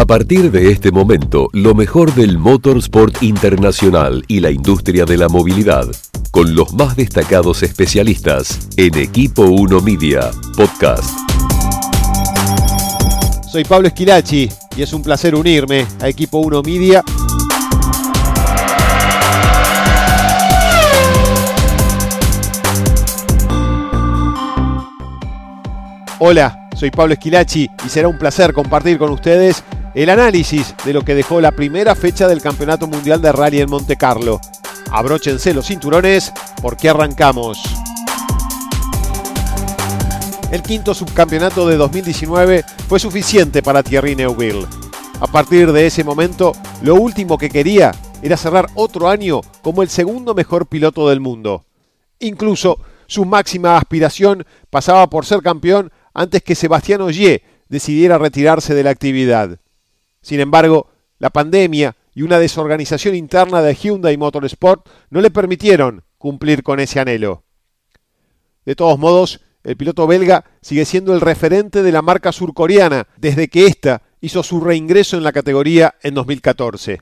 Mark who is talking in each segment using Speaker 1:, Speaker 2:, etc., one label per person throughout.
Speaker 1: a partir de este momento, lo mejor del motorsport internacional y la industria de la movilidad, con los más destacados especialistas en Equipo 1 Media Podcast.
Speaker 2: Soy Pablo Esquilachi y es un placer unirme a Equipo 1 Media Hola, soy Pablo Esquilachi y será un placer compartir con ustedes el análisis de lo que dejó la primera fecha del Campeonato Mundial de Rally en Monte Carlo. Abróchense los cinturones porque arrancamos. El quinto subcampeonato de 2019 fue suficiente para Thierry Neuville. A partir de ese momento, lo último que quería era cerrar otro año como el segundo mejor piloto del mundo. Incluso su máxima aspiración pasaba por ser campeón antes que Sebastián Ogier decidiera retirarse de la actividad. Sin embargo, la pandemia y una desorganización interna de Hyundai Motorsport no le permitieron cumplir con ese anhelo. De todos modos, el piloto belga sigue siendo el referente de la marca surcoreana desde que ésta hizo su reingreso en la categoría en 2014.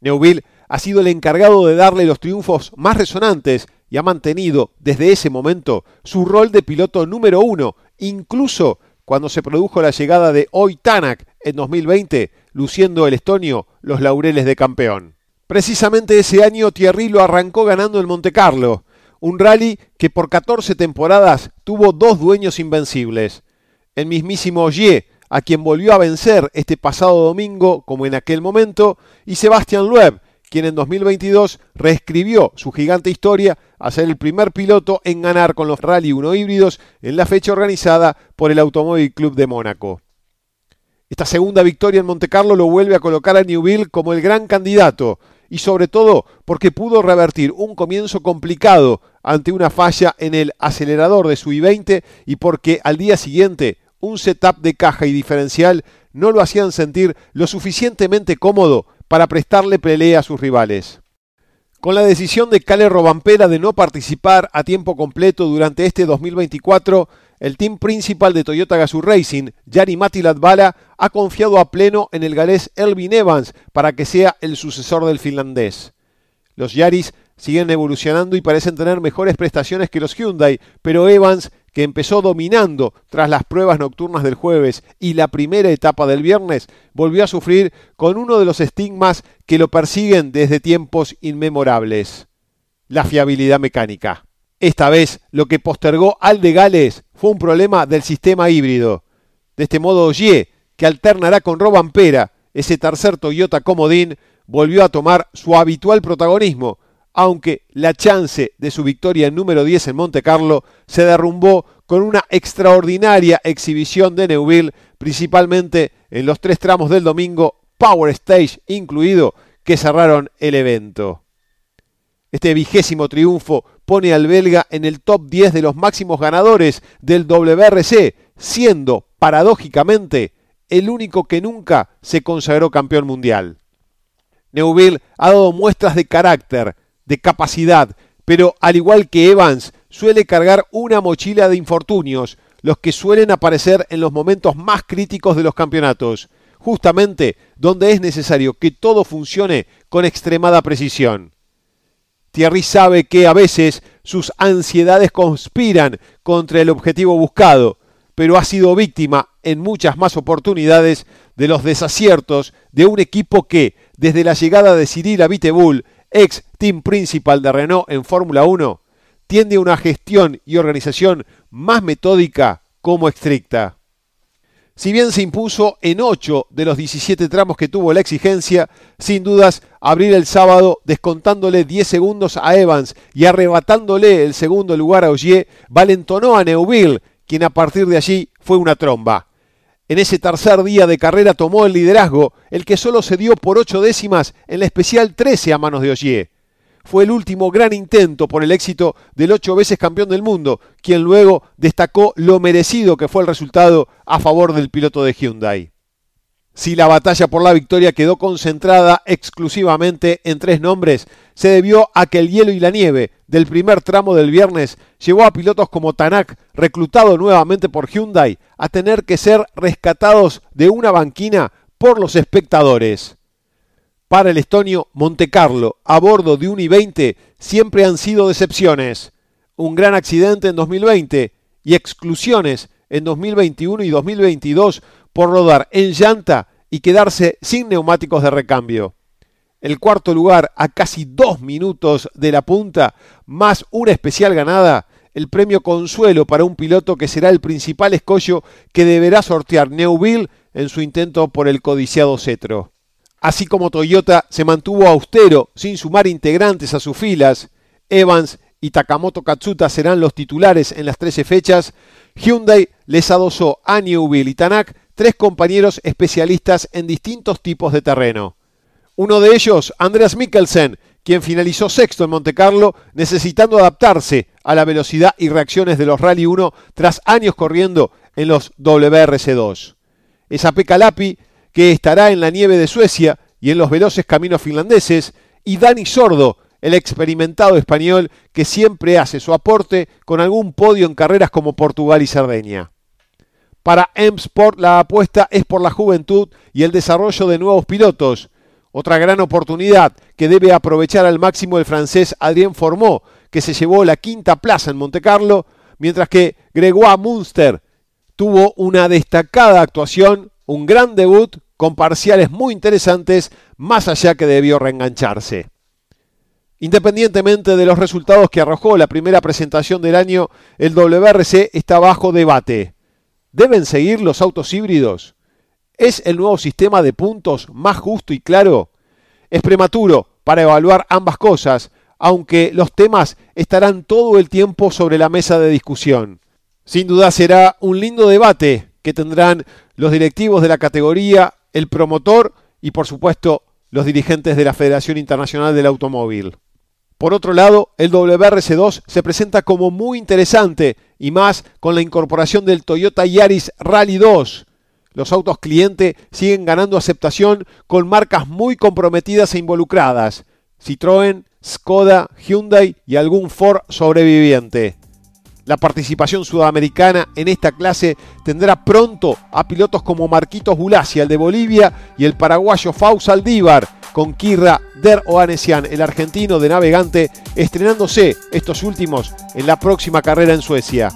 Speaker 2: Neuville ha sido el encargado de darle los triunfos más resonantes y ha mantenido desde ese momento su rol de piloto número uno incluso cuando se produjo la llegada de Hoy Tanak en 2020, luciendo el estonio los laureles de campeón. Precisamente ese año Thierry lo arrancó ganando en Monte Carlo, un rally que por 14 temporadas tuvo dos dueños invencibles. El mismísimo Ogier, a quien volvió a vencer este pasado domingo como en aquel momento, y Sebastian Loeb, quien en 2022 reescribió su gigante historia a ser el primer piloto en ganar con los Rally 1 híbridos en la fecha organizada por el Automóvil Club de Mónaco. Esta segunda victoria en Montecarlo lo vuelve a colocar a Newville como el gran candidato y sobre todo porque pudo revertir un comienzo complicado ante una falla en el acelerador de su i20 y porque al día siguiente un setup de caja y diferencial no lo hacían sentir lo suficientemente cómodo para prestarle pelea a sus rivales. Con la decisión de Cale Robampera de no participar a tiempo completo durante este 2024, el team principal de Toyota Gazoo Racing, Jari Matti Latvala, ha confiado a pleno en el galés Elvin Evans para que sea el sucesor del finlandés. Los Yaris siguen evolucionando y parecen tener mejores prestaciones que los Hyundai, pero Evans que empezó dominando tras las pruebas nocturnas del jueves y la primera etapa del viernes, volvió a sufrir con uno de los estigmas que lo persiguen desde tiempos inmemorables, la fiabilidad mecánica. Esta vez lo que postergó al de Gales fue un problema del sistema híbrido. De este modo, Ogier, que alternará con Robampera, ese tercer Toyota Comodín, volvió a tomar su habitual protagonismo, aunque la chance de su victoria número 10 en Monte Carlo se derrumbó con una extraordinaria exhibición de Neuville, principalmente en los tres tramos del domingo, Power Stage incluido, que cerraron el evento. Este vigésimo triunfo pone al belga en el top 10 de los máximos ganadores del WRC, siendo, paradójicamente, el único que nunca se consagró campeón mundial. Neuville ha dado muestras de carácter, de capacidad, pero al igual que Evans, suele cargar una mochila de infortunios, los que suelen aparecer en los momentos más críticos de los campeonatos, justamente donde es necesario que todo funcione con extremada precisión. Thierry sabe que a veces sus ansiedades conspiran contra el objetivo buscado, pero ha sido víctima en muchas más oportunidades de los desaciertos de un equipo que, desde la llegada de Cyril Abiteboul, ex team principal de Renault en Fórmula 1, tiende a una gestión y organización más metódica como estricta. Si bien se impuso en 8 de los 17 tramos que tuvo la exigencia, sin dudas abrir el sábado descontándole 10 segundos a Evans y arrebatándole el segundo lugar a Ogier, valentonó a Neuville, quien a partir de allí fue una tromba. En ese tercer día de carrera tomó el liderazgo, el que solo se dio por 8 décimas en la especial 13 a manos de Ogier fue el último gran intento por el éxito del ocho veces campeón del mundo, quien luego destacó lo merecido que fue el resultado a favor del piloto de Hyundai. Si la batalla por la victoria quedó concentrada exclusivamente en tres nombres, se debió a que el hielo y la nieve del primer tramo del viernes llevó a pilotos como Tanak, reclutado nuevamente por Hyundai, a tener que ser rescatados de una banquina por los espectadores. Para el estonio Monte Carlo, a bordo de un I-20, siempre han sido decepciones. Un gran accidente en 2020 y exclusiones en 2021 y 2022 por rodar en llanta y quedarse sin neumáticos de recambio. El cuarto lugar a casi dos minutos de la punta, más una especial ganada, el premio consuelo para un piloto que será el principal escollo que deberá sortear Neuville en su intento por el codiciado cetro. Así como Toyota se mantuvo austero sin sumar integrantes a sus filas, Evans y Takamoto Katsuta serán los titulares en las 13 fechas, Hyundai les adosó a Newville y Tanak tres compañeros especialistas en distintos tipos de terreno. Uno de ellos, Andreas Mikkelsen, quien finalizó sexto en Montecarlo, necesitando adaptarse a la velocidad y reacciones de los Rally 1 tras años corriendo en los WRC2. Esa Pecalapi que estará en la nieve de Suecia y en los veloces caminos finlandeses, y Dani Sordo, el experimentado español que siempre hace su aporte con algún podio en carreras como Portugal y Cerdeña. Para M-Sport la apuesta es por la juventud y el desarrollo de nuevos pilotos. Otra gran oportunidad que debe aprovechar al máximo el francés Adrien Formó, que se llevó la quinta plaza en Montecarlo, mientras que Gregoire Munster tuvo una destacada actuación un gran debut con parciales muy interesantes, más allá que debió reengancharse. Independientemente de los resultados que arrojó la primera presentación del año, el WRC está bajo debate. ¿Deben seguir los autos híbridos? ¿Es el nuevo sistema de puntos más justo y claro? Es prematuro para evaluar ambas cosas, aunque los temas estarán todo el tiempo sobre la mesa de discusión. Sin duda será un lindo debate que tendrán los directivos de la categoría, el promotor y por supuesto los dirigentes de la Federación Internacional del Automóvil. Por otro lado, el WRC2 se presenta como muy interesante y más con la incorporación del Toyota Yaris Rally 2. Los autos cliente siguen ganando aceptación con marcas muy comprometidas e involucradas. Citroën, Skoda, Hyundai y algún Ford sobreviviente. La participación sudamericana en esta clase tendrá pronto a pilotos como Marquitos Bulacia, el de Bolivia, y el paraguayo Faust Aldívar, con Kirra Der Oanesian, el argentino de navegante, estrenándose estos últimos en la próxima carrera en Suecia.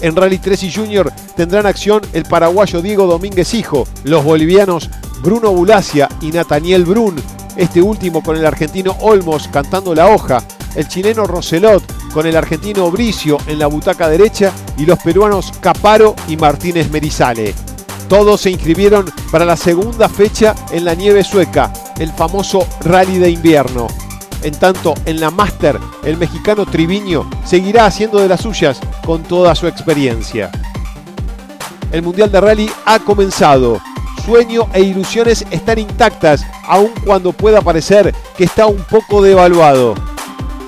Speaker 2: En Rally 3 y Junior tendrán acción el paraguayo Diego Domínguez Hijo, los bolivianos Bruno Bulacia y Nathaniel Brun, este último con el argentino Olmos cantando la hoja, el chileno Roselot con el argentino Bricio en la butaca derecha y los peruanos Caparo y Martínez Merizale. Todos se inscribieron para la segunda fecha en la nieve sueca, el famoso rally de invierno. En tanto, en la Master, el mexicano Triviño seguirá haciendo de las suyas con toda su experiencia. El Mundial de Rally ha comenzado. Sueño e ilusiones están intactas, aun cuando pueda parecer que está un poco devaluado.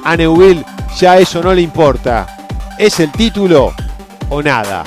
Speaker 2: A Neuville ya eso no le importa. ¿Es el título o nada?